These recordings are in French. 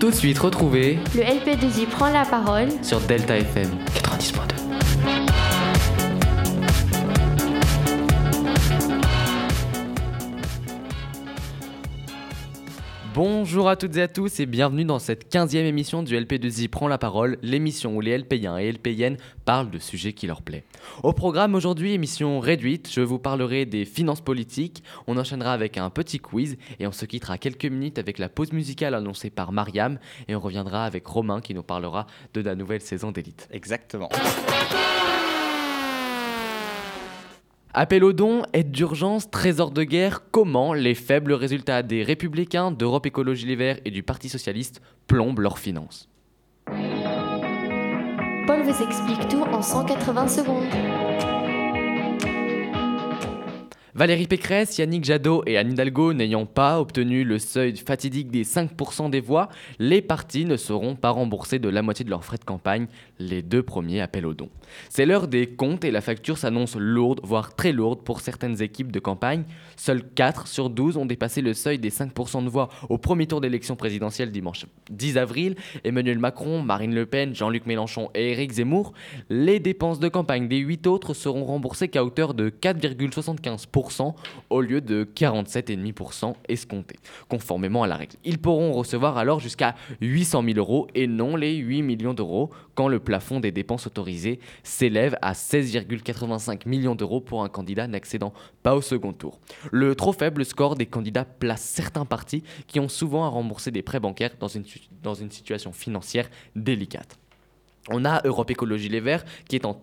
Tout de suite, retrouvez Le LP2I prend la parole sur Delta FM 90.2. Bonjour à toutes et à tous et bienvenue dans cette 15e émission du LP2I Prend la parole, l'émission où les LP1 et LPN parlent de sujets qui leur plaisent. Au programme aujourd'hui, émission réduite, je vous parlerai des finances politiques, on enchaînera avec un petit quiz et on se quittera quelques minutes avec la pause musicale annoncée par Mariam et on reviendra avec Romain qui nous parlera de la nouvelle saison d'élite. Exactement. Appel aux dons, aide d'urgence, trésor de guerre, comment les faibles résultats des Républicains, d'Europe Écologie Les Verts et du Parti Socialiste plombent leurs finances? Paul vous explique tout en 180 secondes. Valérie Pécresse, Yannick Jadot et Anne Hidalgo n'ayant pas obtenu le seuil fatidique des 5% des voix, les partis ne seront pas remboursés de la moitié de leurs frais de campagne, les deux premiers appels aux dons. C'est l'heure des comptes et la facture s'annonce lourde, voire très lourde pour certaines équipes de campagne. Seuls 4 sur 12 ont dépassé le seuil des 5% de voix au premier tour d'élection présidentielle dimanche 10 avril. Emmanuel Macron, Marine Le Pen, Jean-Luc Mélenchon et Éric Zemmour. Les dépenses de campagne des 8 autres seront remboursées qu'à hauteur de 4,75% au lieu de 47,5% escompté, conformément à la règle. Ils pourront recevoir alors jusqu'à 800 000 euros et non les 8 millions d'euros quand le plafond des dépenses autorisées s'élève à 16,85 millions d'euros pour un candidat n'accédant pas au second tour. Le trop faible score des candidats place certains partis qui ont souvent à rembourser des prêts bancaires dans une situation financière délicate. On a Europe Écologie Les Verts qui est en,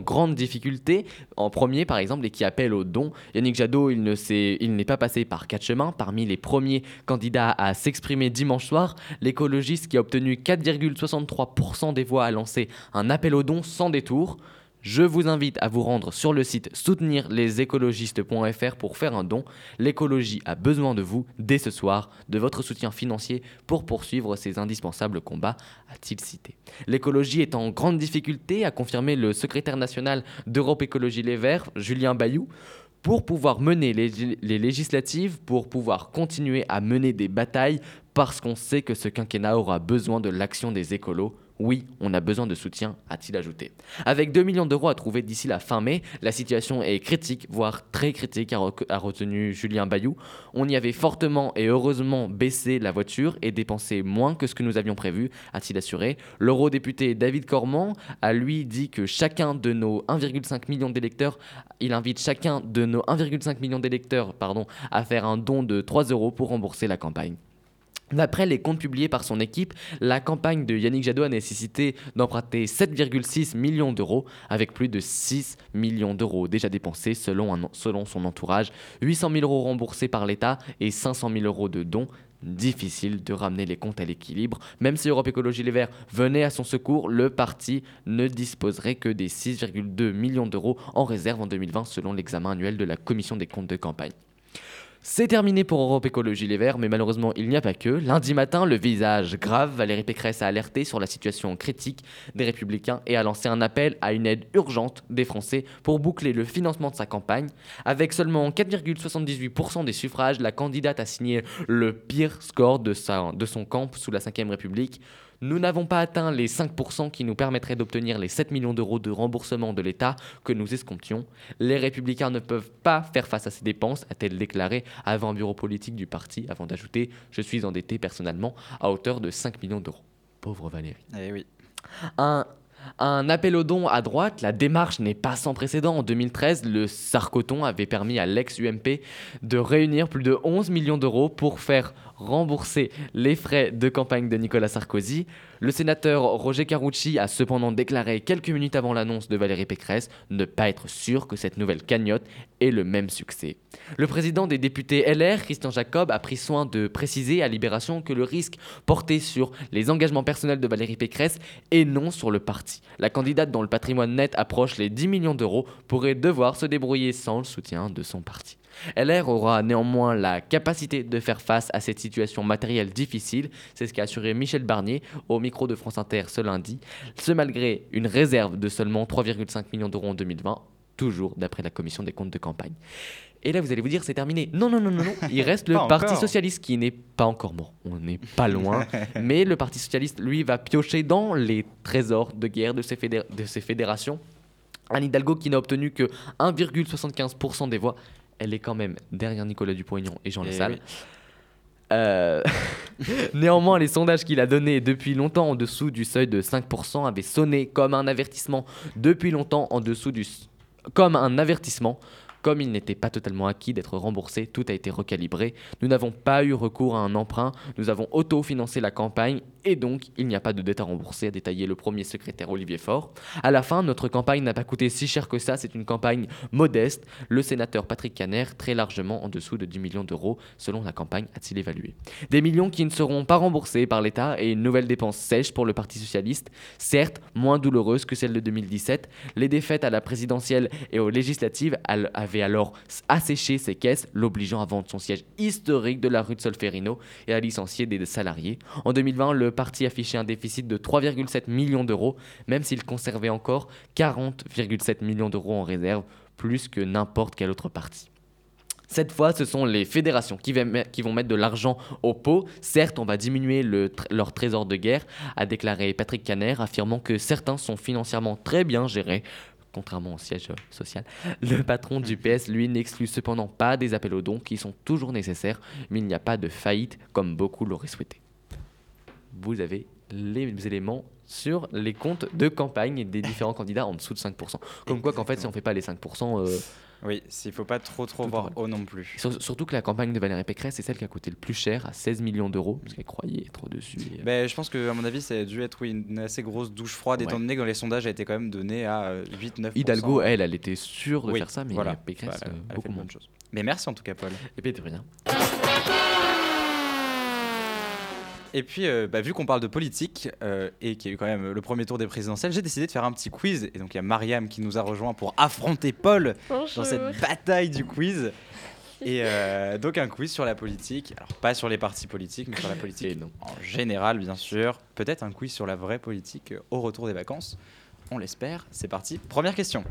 grande difficulté en premier par exemple et qui appelle aux dons. Yannick Jadot, il n'est pas passé par quatre chemins. Parmi les premiers candidats à s'exprimer dimanche soir, l'écologiste qui a obtenu 4,63% des voix a lancé un appel aux dons sans détour. Je vous invite à vous rendre sur le site soutenirlesécologistes.fr pour faire un don. L'écologie a besoin de vous dès ce soir, de votre soutien financier pour poursuivre ces indispensables combats, a-t-il cité. L'écologie est en grande difficulté, a confirmé le secrétaire national d'Europe Écologie Les Verts, Julien Bayou pour pouvoir mener les, les, législatives, pour pouvoir continuer à mener des batailles, parce qu'on sait que ce quinquennat aura besoin de l'action des écolos. Oui, on a besoin de soutien, a-t-il ajouté. Avec 2 millions d'euros à trouver d'ici la fin mai, la situation est critique, voire très critique, a, retenu Julien Bayou. On y avait fortement et heureusement baissé la voiture et dépensé moins que ce que nous avions prévu, a-t-il assuré. L'eurodéputé David Cormand a lui dit que chacun de nos 1,5 million d'électeurs, il invite chacun de nos 1,5 million d'électeurs à faire un don de 3 euros pour rembourser la campagne. D'après les comptes publiés par son équipe, la campagne de Yannick Jadot a nécessité d'emprunter 7,6 millions d'euros, avec plus de 6 millions d'euros déjà dépensés selon, son entourage, 800 000 euros remboursés par l'État et 500 000 euros de dons. Difficile de ramener les comptes à l'équilibre. Même si Europe Écologie Les Verts venait à son secours, le parti ne disposerait que des 6,2 millions d'euros en réserve en 2020 selon l'examen annuel de la Commission des comptes de campagne. C'est terminé pour Europe Écologie Les Verts, mais malheureusement il n'y a pas que. Lundi matin, le visage grave, Valérie Pécresse a alerté sur la situation critique des Républicains et a lancé un appel à une aide urgente des Français pour boucler le financement de sa campagne. Avec seulement 4,78% des suffrages, la candidate a signé le pire score de, de son camp sous la Ve République. Nous n'avons pas atteint les 5% qui nous permettraient d'obtenir les 7 millions d'euros de remboursement de l'État que nous escomptions. Les républicains ne peuvent pas faire face à ces dépenses, a-t-elle déclaré avant un bureau politique du parti, avant d'ajouter Je suis endetté personnellement à hauteur de 5 millions d'euros. Pauvre Valérie. Eh oui. Un, un appel aux dons à droite, la démarche n'est pas sans précédent. En 2013, le Sarcoton avait permis à l'ex-UMP de réunir plus de 11 millions d'euros pour faire rembourser les frais de campagne de Nicolas Sarkozy. Le sénateur Roger Carucci a cependant déclaré quelques minutes avant l'annonce de Valérie Pécresse ne pas être sûr que cette nouvelle cagnotte ait le même succès. Le président des députés LR, Christian Jacob, a pris soin de préciser à Libération que le risque portait sur les engagements personnels de Valérie Pécresse et non sur le parti. La candidate dont le patrimoine net approche les 10 millions d'euros pourrait devoir se débrouiller sans le soutien de son parti. LR aura néanmoins la capacité de faire face à cette situation matérielle difficile, c'est ce qu'a assuré Michel Barnier au micro de France Inter ce lundi, ce malgré une réserve de seulement 3,5 millions d'euros en 2020 toujours d'après la commission des comptes de campagne. Et là, vous allez vous dire, c'est terminé. Non, non, non, non, non. Il reste le Parti encore. Socialiste qui n'est pas encore mort. On n'est pas loin. Mais le Parti Socialiste, lui, va piocher dans les trésors de guerre de fédé- de ces fédérations. Anne Hidalgo, qui n'a obtenu que 1,75% des voix, elle est quand même derrière Nicolas Dupont-Aignan et Jean Eh Lassalle. oui. Euh, Néanmoins, les sondages qu'il a donnés depuis longtemps en dessous du seuil de 5% avaient sonné comme un avertissement depuis longtemps en dessous du comme un avertissement. Comme il n'était pas totalement acquis d'être remboursé, tout a été recalibré. Nous n'avons pas eu recours à un emprunt, nous avons autofinancé la campagne et donc il n'y a pas de dette à rembourser, a détaillé le premier secrétaire Olivier Faure. À la fin, notre campagne n'a pas coûté si cher que ça, c'est une campagne modeste. Le sénateur Patrick Caner, très largement en dessous de 10 millions d'euros, selon la campagne, a-t-il évalué. Des millions qui ne seront pas remboursés par l'État et une nouvelle dépense sèche pour le Parti Socialiste, certes moins douloureuse que celle de 2017. Les défaites à la présidentielle et aux législatives al- alors asséché ses caisses, l'obligeant à vendre son siège historique de la rue de Solferino et à licencier des salariés. En 2020, le parti affichait un déficit de 3,7 millions d'euros, même s'il conservait encore 40,7 millions d'euros en réserve, plus que n'importe quel autre parti. Cette fois, ce sont les fédérations qui, vont mettre de l'argent au pot. Certes, on va diminuer leur trésor de guerre, a déclaré Patrick Caner, affirmant que certains sont financièrement très bien gérés. Contrairement au siège euh, social, le patron du PS, lui, n'exclut cependant pas des appels aux dons qui sont toujours nécessaires, mais il n'y a pas de faillite comme beaucoup l'auraient souhaité. Vous avez les éléments sur les comptes de campagne des différents candidats en dessous de 5%. Comme quoi qu'en fait, si on fait pas les 5%, euh, Oui, s'il faut pas trop trop Tout voir haut non plus. Sur- surtout que la campagne de Valérie Pécresse, c'est celle qui a coûté le plus cher, à 16 millions d'euros, parce qu'elle croyait trop dessus. et, euh, Ben, je pense que à mon avis, ça a dû être oui, une assez grosse douche froide, étant donné que dans les sondages, elle était quand même donnée à 8-9%. Hidalgo, elle, elle était sûre de Oui, faire ça, mais voilà. Pécresse, Voilà, euh, elle a beaucoup fait de moins. bonnes choses. Mais merci en tout cas, Paul. Et puis de rien. Et puis, euh, bah, vu qu'on parle de politique euh, et qu'il y a eu quand même le premier tour des présidentielles, j'ai décidé de faire un petit quiz. Et donc, il y a Mariam qui nous a rejoint pour affronter Paul dans cette bataille du quiz. Et euh, donc, un quiz sur la politique. Alors, pas sur les partis politiques, mais sur la politique Et non. en général, bien sûr. Peut-être un quiz sur la vraie politique au retour des vacances. On l'espère. C'est parti. Première question.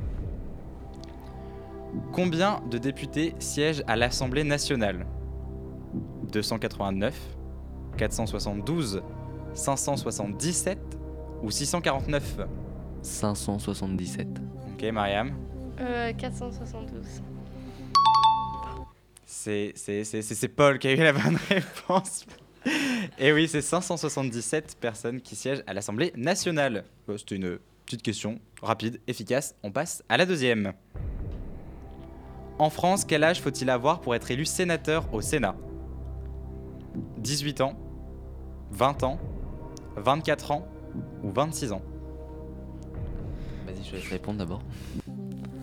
Combien de députés siègent à l'Assemblée nationale? 289, 472, 577 ou 649 577. Ok, Mariam. Euh, 472. C'est c'est- c'est- c'est- c'est Paul qui a eu la bonne réponse. Et oui, c'est 577 personnes qui siègent à l'Assemblée nationale. Euh, C'était une petite question rapide, efficace. On passe à la deuxième. En France, quel âge faut-il avoir pour être élu sénateur au Sénat? 18 ans, 20 ans, 24 ans ou 26 ans Vas-y, je vais te répondre d'abord.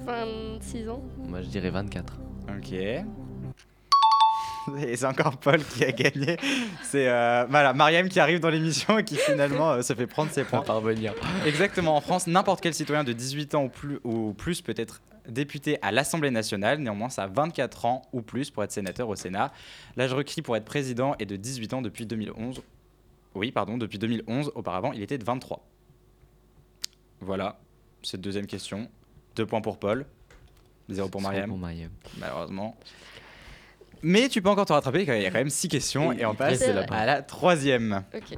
26 ans. Moi, je dirais 24. Ok. Et c'est encore Paul qui a gagné. C'est euh, voilà, Mariam qui arrive dans l'émission et qui finalement euh, se fait prendre ses points. parvenir. Exactement, en France, n'importe quel citoyen de 18 ans ou plus, ou plus peut être député à l'Assemblée nationale. Néanmoins, ça a 24 ans ou plus pour être sénateur au Sénat. L'âge requis pour être président est de 18 ans depuis 2011. Oui, pardon, depuis 2011. Auparavant, il était de 23. Voilà, cette deuxième question. Deux points pour Paul, zéro pour Mariam Pour Mariam. malheureusement. Mais tu peux encore te rattraper, il y a quand même six questions Et et on passe à la troisième. Ok.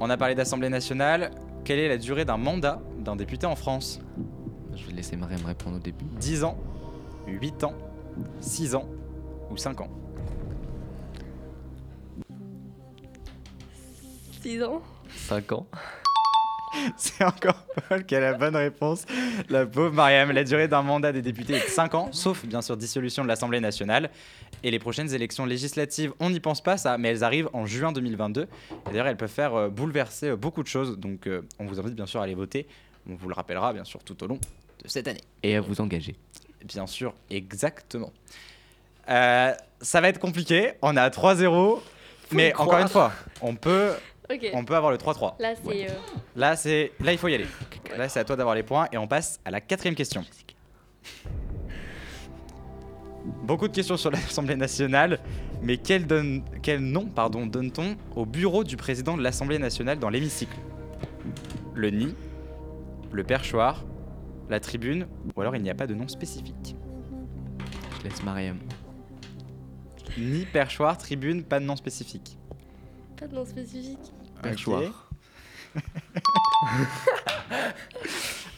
On a parlé d'Assemblée nationale. Quelle est la durée d'un mandat d'un député en France? Je vais laisser Mariam répondre au début. 10 ans, 8 ans, 6 ans ou 5 ans? 6 ans. 5 ans. C'est encore Paul qui a la bonne réponse. La pauvre Mariam, la durée d'un mandat des députés est de 5 ans, sauf bien sûr dissolution de l'Assemblée nationale. Et les prochaines élections législatives, on n'y pense pas ça, mais elles arrivent en juin 2022. Et d'ailleurs, elles peuvent faire euh, bouleverser euh, beaucoup de choses. Donc euh, on vous invite bien sûr à aller voter. On vous le rappellera bien sûr tout au long de cette année. Et à vous engager. Bien sûr, exactement. Euh, ça va être compliqué, on est à 3-0. Mais encore une fois, on peut, On peut avoir le 3-3. Là, c'est. euh, Là, c'est, là, il faut y aller. Là, c'est à toi d'avoir les points et on passe à la quatrième question. Beaucoup de questions sur l'Assemblée nationale, mais quel, donne, quel nom pardon, donne-t-on au bureau du président de l'Assemblée nationale dans l'hémicycle? Le nid, le perchoir, la tribune, ou alors il n'y a pas de nom spécifique? Je laisse Mariam. Ni perchoir, tribune, pas de nom spécifique. Pas de nom spécifique. Perchoir.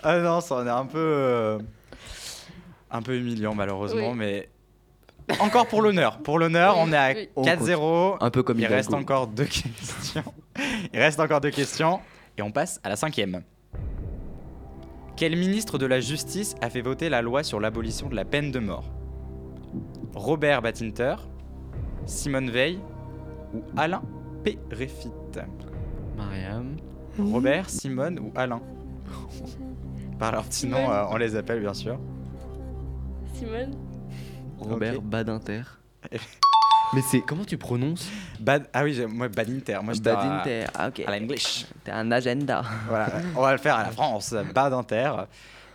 Ah non, ça en est un peu. euh, un peu humiliant, malheureusement, Oui. mais. Encore pour l'honneur. Pour l'honneur, Oui, on est à oui. On 4-0. Un peu comme Il reste encore deux questions. Il reste encore deux questions. Et on passe à la cinquième. Quel ministre de la Justice a fait voter la loi sur l'abolition de la peine de mort? Robert Badinter, Simone Veil ou Alain Péréfitte Mariam. Robert, Simone ou Alain? Par leur petit nom, Simone. euh, on les appelle bien sûr. Simone Robert Ok. Badinter. Mais c'est. Comment tu prononces? Bad... Ah oui, j'ai- moi Badinter. Moi j'étais à, Badinter. Ah, ok. à l'English. T'as un agenda. Voilà, on va le faire à la France, Badinter.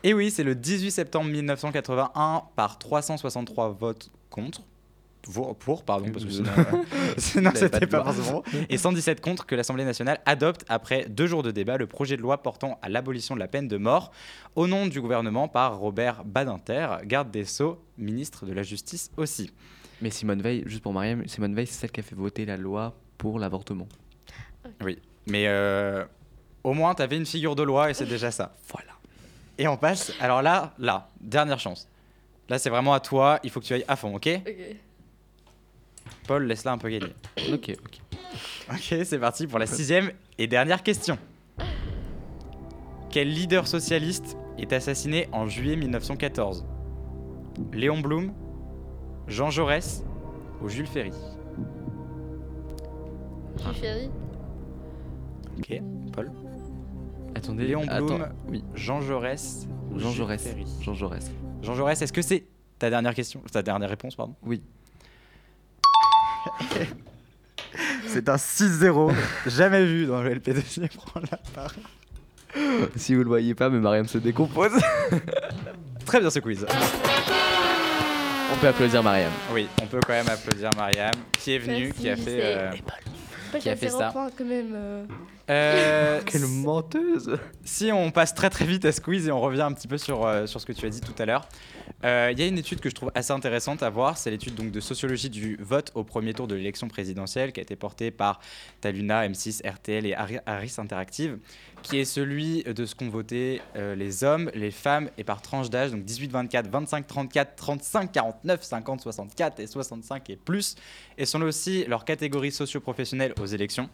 Et oui, c'est le 18 septembre 1981 par 363 votes contre. Pour, pour, pardon, parce que sinon, c'était pas forcément. Et 117 contre que l'Assemblée nationale adopte après deux jours de débat le projet de loi portant à l'abolition de la peine de mort au nom du gouvernement par Robert Badinter, garde des Sceaux, ministre de la Justice aussi. Mais Simone Veil, juste pour Mariam, Simone Veil, c'est celle qui a fait voter la loi pour l'avortement. Mais euh, au moins, tu avais une figure de loi et c'est déjà ça. Voilà. Et on passe. Alors là, là, dernière chance. Là, c'est vraiment à toi. Il faut que tu ailles à fond, ok? Ok. Paul, laisse-la un peu gagner. Ok, ok. Ok, c'est parti pour la sixième et dernière question. Quel leader socialiste est assassiné en juillet 1914 Léon Blum, Jean Jaurès ou Jules Ferry? Jules Ferry Ok, Paul. Attendez. Léon Blum, attends, Oui, Jean Jaurès ou Jean Jules Jaurès. Ferry? Jean Jaurès. Jean Jaurès, est-ce que c'est ta dernière question Ta dernière réponse, pardon? Oui. C'est un 6-0, jamais vu dans le LP2 prendre la parole. si vous le voyez pas, mais Mariam se décompose. Très bien ce quiz. On peut applaudir Mariam. Oui, on peut quand même applaudir Mariam, qui est venue, qui a fait... euh, Qui a fait ça point, quand même. euh. Euh, Quelle menteuse Si on passe très très vite à quiz et on revient un petit peu sur, euh, sur ce que tu as dit tout à l'heure, euh, il y a une étude que je trouve assez intéressante à voir, c'est l'étude donc de sociologie du vote au premier tour de l'élection présidentielle qui a été portée par Taluna, M6, RTL et Harri- Harris Interactive, qui est celui de ce qu'ont voté les hommes, les femmes et par tranche d'âge, donc 18, 24, 25, 34, 35, 49, 50, 64 et 65 et plus, et sont aussi leurs catégories socio-professionnelles aux élections.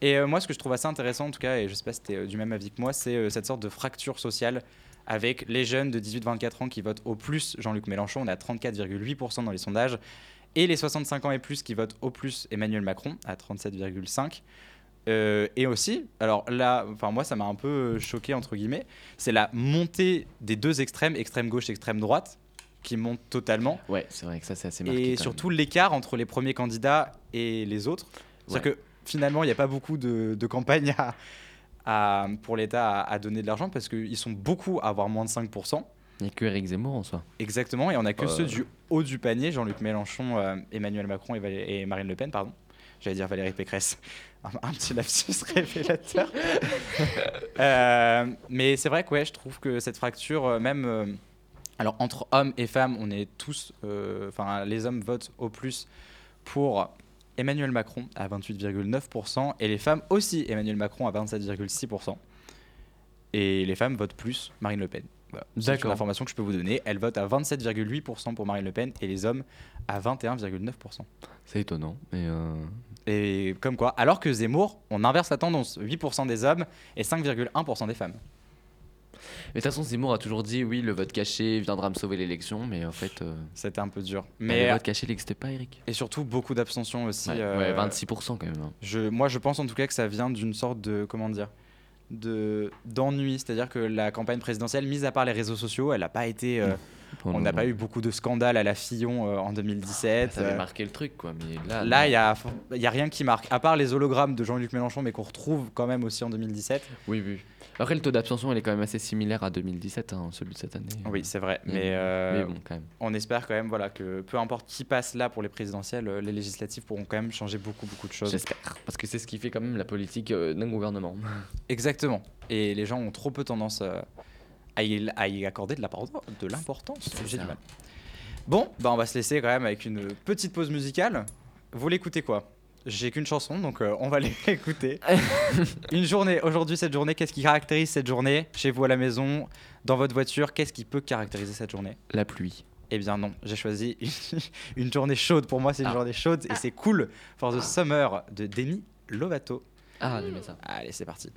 Et euh, moi, ce que je trouve assez intéressant, en tout cas, et je sais pas si tu es du même avis que moi, c'est euh, cette sorte de fracture sociale avec les jeunes de 18-24 ans qui votent au plus Jean-Luc Mélenchon, on est à 34,8% dans les sondages, et les 65 ans et plus qui votent au plus Emmanuel Macron, à 37,5%. Euh, et aussi, alors là, enfin moi ça m'a un peu euh, choqué entre guillemets, c'est la montée des deux extrêmes, extrême gauche, extrême droite, qui monte totalement Ouais, c'est vrai que ça, c'est assez marqué. et surtout l'écart entre les premiers candidats et les autres. C'est-à-dire que finalement, il n'y a pas beaucoup de, de campagnes à- à- pour l'État à, à donner de l'argent parce qu'ils sont beaucoup à avoir moins de 5%. même. Il n'y a que Eric Zemmour en soi. Exactement, et on a que Euh. ceux du haut du panier, Jean-Luc Mélenchon, euh, Emmanuel Macron et, Marine Le Pen, pardon. J'allais dire Valérie Pécresse. Un, un petit lapsus révélateur. Euh, mais c'est vrai que ouais, je trouve que cette fracture, euh, même euh, alors entre hommes et femmes, on est tous, euh, enfin les hommes votent au plus pour Emmanuel Macron à 28,9% et les femmes aussi Emmanuel Macron à 27,6%. Et les femmes votent plus Marine Le Pen. Voilà. C'est une information que je peux vous donner. Elle vote à 27,8% pour Marine Le Pen et les hommes à 21,9%. C'est étonnant. Mais euh, Et comme quoi, alors que Zemmour, on inverse la tendance. 8% des hommes et 5,1% des femmes. Mais de toute façon, Zemmour a toujours dit oui, le vote caché viendra me sauver l'élection, mais en fait, euh, C'était un peu dur. mais Mais le vote caché n'existait pas, Eric. et surtout beaucoup d'abstention aussi. Ouais, euh, ouais, 26% quand même. hein. Je, moi, je pense en tout cas que ça vient d'une sorte de comment dire de d'ennui, c'est-à-dire que la campagne présidentielle, mise à part les réseaux sociaux, elle n'a pas été. euh, on n'a pas eu beaucoup de scandales à la Fillon euh, en 2017. Ça avait euh, marqué le truc, quoi. Mais là, Là, il y a, y a rien qui marque, à part les hologrammes de Jean-Luc Mélenchon, mais qu'on retrouve quand même aussi en 2017. Oui, oui. Après, le taux d'abstention, il est quand même assez similaire à 2017, hein, celui de cette année. Oui, c'est vrai. Mais- Mais, euh, Mais bon, quand même. on espère quand même voilà, que peu importe qui passe là pour les présidentielles, euh, les législatives pourront quand même changer beaucoup, beaucoup de choses. J'espère. Parce que c'est ce qui fait quand même la politique euh, d'un gouvernement. Exactement. Et les gens ont trop peu tendance euh, à y, à y accorder de l'importan- de l'importance. J'ai du mal. Bon, bah on va se laisser quand même avec une petite pause musicale. Vous l'écoutez quoi? J'ai qu'une chanson, donc euh, on va l'écouter. une journée, aujourd'hui, cette journée, qu'est-ce qui caractérise cette journée Chez vous à la maison, dans votre voiture, qu'est-ce qui peut caractériser cette journée? La pluie. Eh bien non, j'ai choisi une journée chaude. Pour moi, c'est une Ah. journée chaude et c'est cool. For the Summer de Demi Lovato. Ah, j'aimais ça. Allez, c'est parti.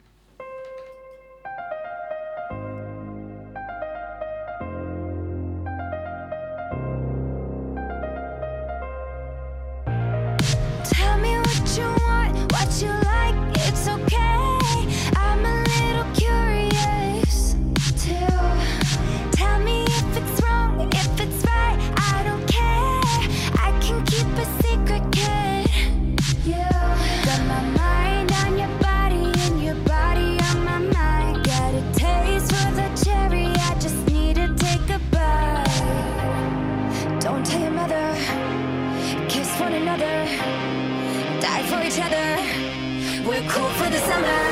Another, die for each other. We're cool for the summer.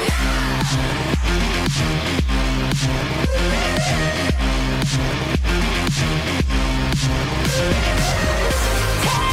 Take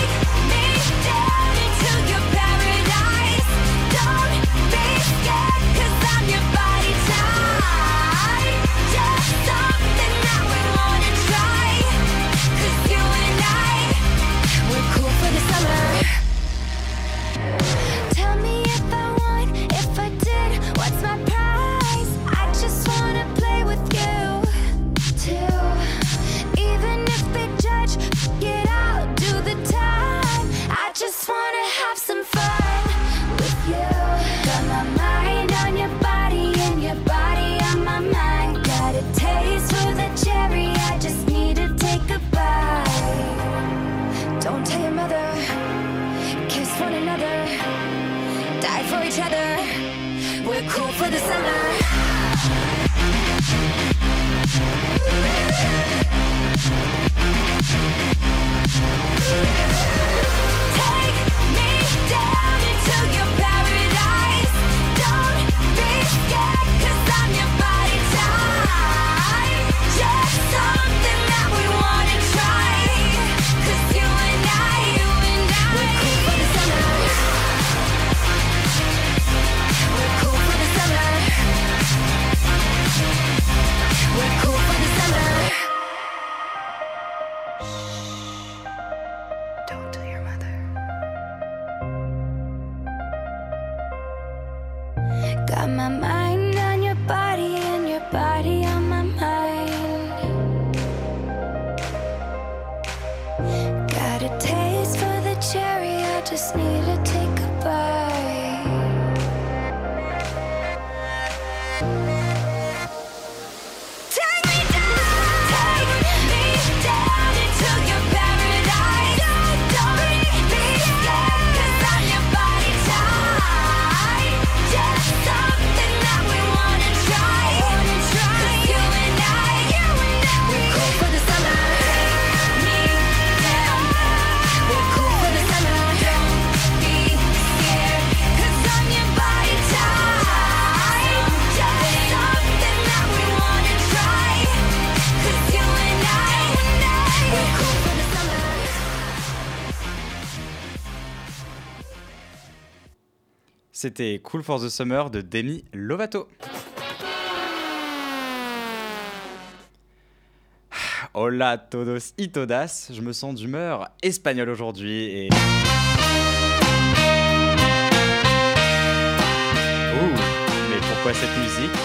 just need a C'était Cool for the Summer de Demi Lovato. Hola todos y todas, je me sens d'humeur espagnole aujourd'hui et... Ouh, mais pourquoi cette musique?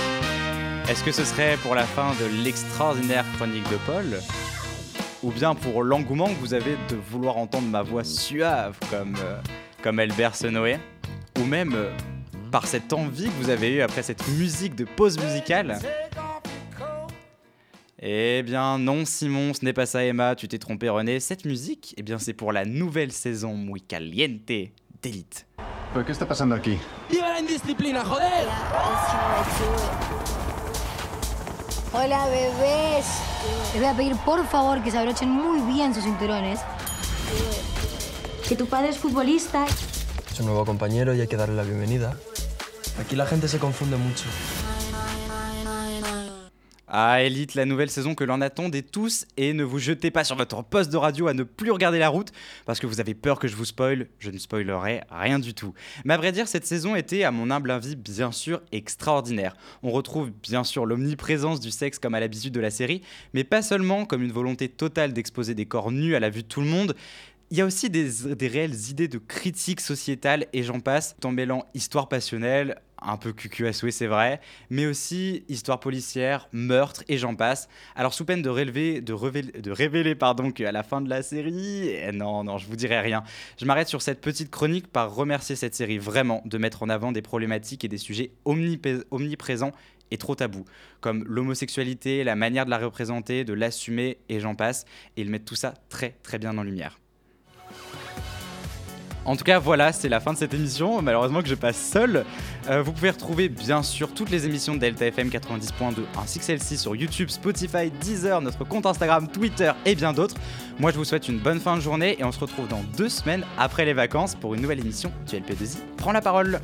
Est-ce que ce serait pour la fin de l'extraordinaire chronique de Paul? Ou bien pour l'engouement que vous avez de vouloir entendre ma voix suave comme, euh, comme elle berce Noé Ou même euh, par cette envie que vous avez eue après cette musique de pause musicale Eh bien non Simon, ce n'est pas ça Emma, tu t'es trompé René. Cette musique, eh bien c'est pour la nouvelle saison Muy Caliente d'Elite. ¿Pero qué está pasando aquí? Hola bebés. Les voy a pedir por favor que se abrochen muy bien sus cinturones. Que tu padre es futbolista. Es un nuevo compañero y hay que darle la bienvenida. Aquí la gente se confunde mucho. Ah, Elite, la nouvelle saison que l'on attendait tous, et ne vous jetez pas sur votre poste de radio à ne plus regarder la route, parce que vous avez peur que je vous spoil, je ne spoilerai rien du tout. Mais à vrai dire, cette saison était, à mon humble avis, bien sûr extraordinaire. On retrouve bien sûr l'omniprésence du sexe comme à l'habitude de la série, mais pas seulement comme une volonté totale d'exposer des corps nus à la vue de tout le monde, il y a aussi des, réelles idées de critique sociétale et j'en passe, en mêlant histoire passionnelle, un peu cucu à souhait c'est vrai, mais aussi histoire policière, meurtre et j'en passe. Alors sous peine de, relever, de, révéler, pardon, qu'à la fin de la série, eh non, non, je vous dirai rien. Je m'arrête sur cette petite chronique par remercier cette série vraiment de mettre en avant des problématiques et des sujets omniprésents et trop tabous, comme l'homosexualité, la manière de la représenter, de l'assumer et j'en passe, et ils mettent tout ça très très bien en lumière. En tout cas, voilà, c'est la fin de cette émission. Malheureusement que je passe seul. Euh, vous pouvez retrouver bien sûr toutes les émissions de Delta FM 90.2 ainsi que celle-ci sur YouTube, Spotify, Deezer, notre compte Instagram, Twitter et bien d'autres. Moi, je vous souhaite une bonne fin de journée et on se retrouve dans deux semaines après les vacances pour une nouvelle émission du LP2I. Prends la parole.